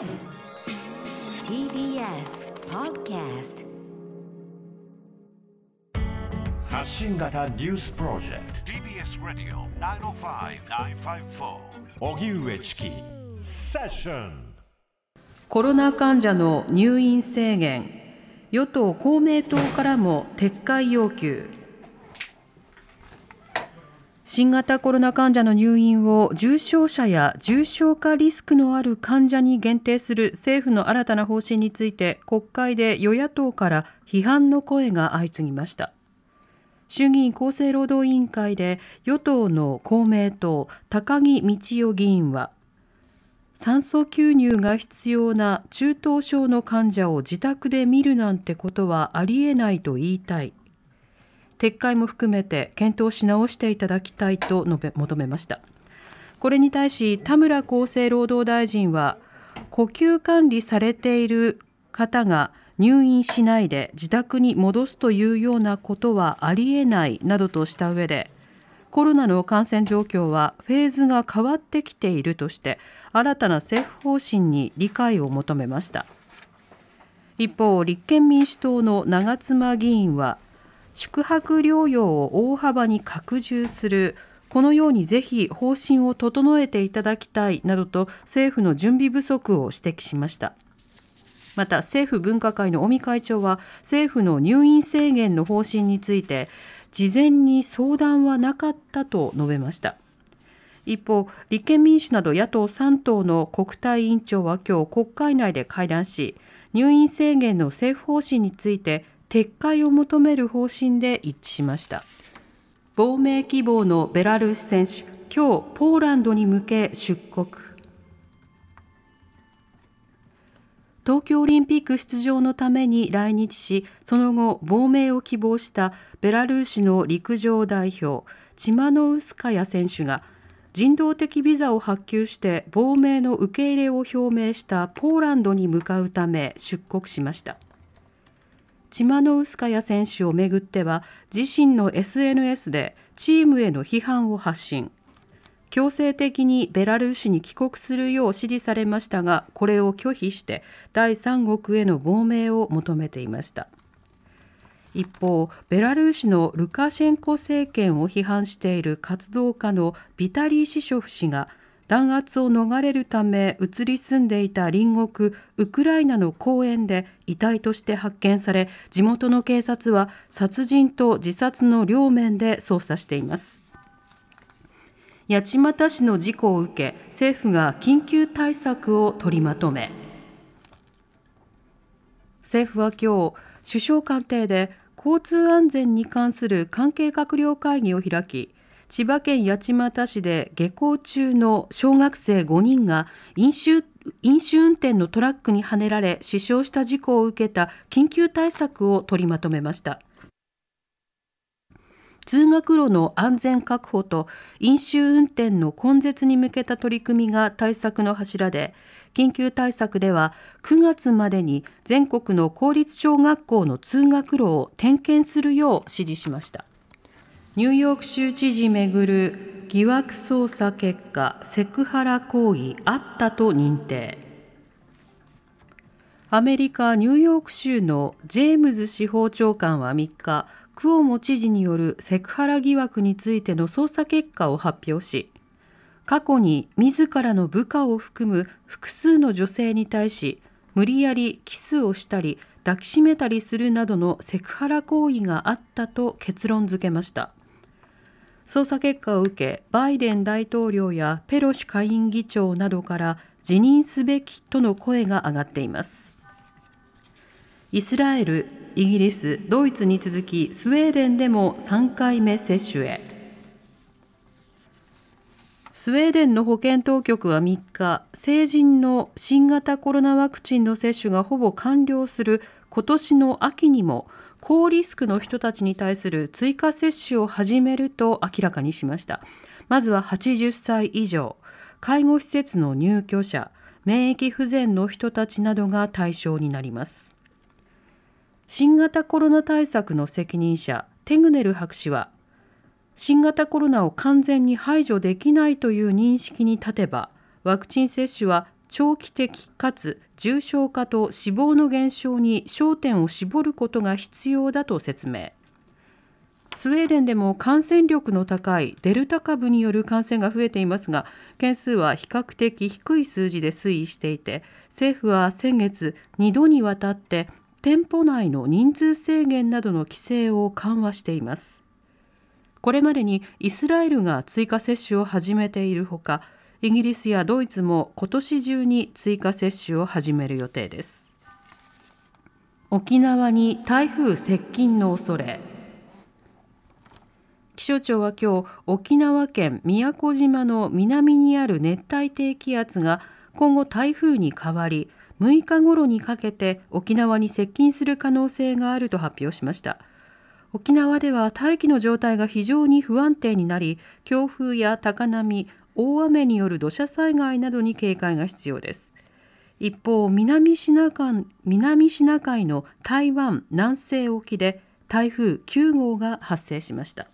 TBS Podcast 発信型ニュースプロジェクト。TBS Radio 905-954荻上チキ。セッション。コロナ患者の入院制限。与党公明党からも撤回要求新型コロナ患者の入院を重症者や重症化リスクのある患者に限定する政府の新たな方針について国会で与野党から批判の声が相次ぎました。衆議院厚生労働委員会で与党の公明党高木道夫議員は酸素吸入が必要な中等症の患者を自宅で見るなんてことはありえないと言いたい。撤回も含めて検討し直していただきたいと述べ求めました。これに対し田村厚生労働大臣は呼吸管理されている方が入院しないで自宅に戻すというようなことはありえないなどとした上でコロナの感染状況はフェーズが変わってきているとして新たな政府方針に理解を求めました。一方立憲民主党の長妻議員は宿泊療養を大幅に拡充する。このようにぜひ方針を整えていただきたいなどと政府の準備不足を指摘しました。また政府分科会の尾身会長は政府の入院制限の方針について事前に相談はなかったと述べました。一方立憲民主など野党3党の国対委員長は今日国会内で会談し入院制限の政府方針について撤回を求める方針で一致しました。亡命希望のベラルーシ選手今日ポーランドに向け出国。東京オリンピック出場のために来日しその後亡命を希望したベラルーシの陸上代表チマノウスカヤ選手が人道的ビザを発給して亡命の受け入れを表明したポーランドに向かうため出国しました。チマノウスカヤ選手をめぐっては自身の SNS でチームへの批判を発信。強制的にベラルーシに帰国するよう指示されましたがこれを拒否して第三国への亡命を求めていました。一方ベラルーシのルカシェンコ政権を批判している活動家のビタリー・シショフ氏が弾圧を逃れるため移り住んでいた隣国ウクライナの公園で遺体として発見され地元の警察は殺人と自殺の両面で捜査しています。八街市の事故を受け政府が緊急対策を取りまとめ。政府は今日首相官邸で交通安全に関する関係閣僚会議を開き千葉県八街市で下校中の小学生5人が飲酒飲酒運転のトラックにはねられ死傷した事故を受けた緊急対策を取りまとめました。通学路の安全確保と飲酒運転の根絶に向けた取り組みが対策の柱で緊急対策では9月までに全国の公立小学校の通学路を点検するよう指示しました。ニューヨーク州知事めぐる疑惑捜査結果セクハラ行為あったと認定。アメリカ・ニューヨーク州のジェームズ司法長官は3日クオモ知事によるセクハラ疑惑についての捜査結果を発表し過去に自らの部下を含む複数の女性に対し無理やりキスをしたり抱きしめたりするなどのセクハラ行為があったと結論付けました。捜査結果を受けバイデン大統領やペロシ下院議長などから辞任すべきとの声が上がっています。イスラエルイギリスドイツに続きスウェーデンでも3回目接種へ。スウェーデンの保健当局は3日成人の新型コロナワクチンの接種がほぼ完了する今年の秋にも高リスクの人たちに対する追加接種を始めると明らかにしました。まずは80歳以上介護施設の入居者免疫不全の人たちなどが対象になります。新型コロナ対策の責任者テグネル博士は新型コロナを完全に排除できないという認識に立てばワクチン接種は長期的かつ重症化と死亡の減少に焦点を絞ることが必要だと説明。スウェーデンでも感染力の高いデルタ株による感染が増えていますが件数は比較的低い数字で推移していて政府は先月2度にわたって店舗内の人数制限などの規制を緩和しています。これまでにイスラエルが追加接種を始めているほかイギリスやドイツも今年中に追加接種を始める予定です。沖縄に台風接近の恐れ。気象庁は今日沖縄県宮古島の南にある熱帯低気圧が今後台風に変わり6日頃にかけて沖縄に接近する可能性があると発表しました。沖縄では大気の状態が非常に不安定になり強風や高波大雨による土砂災害などに警戒が必要です。一方南シナ海南シナ海の台湾南西沖で台風9号が発生しました。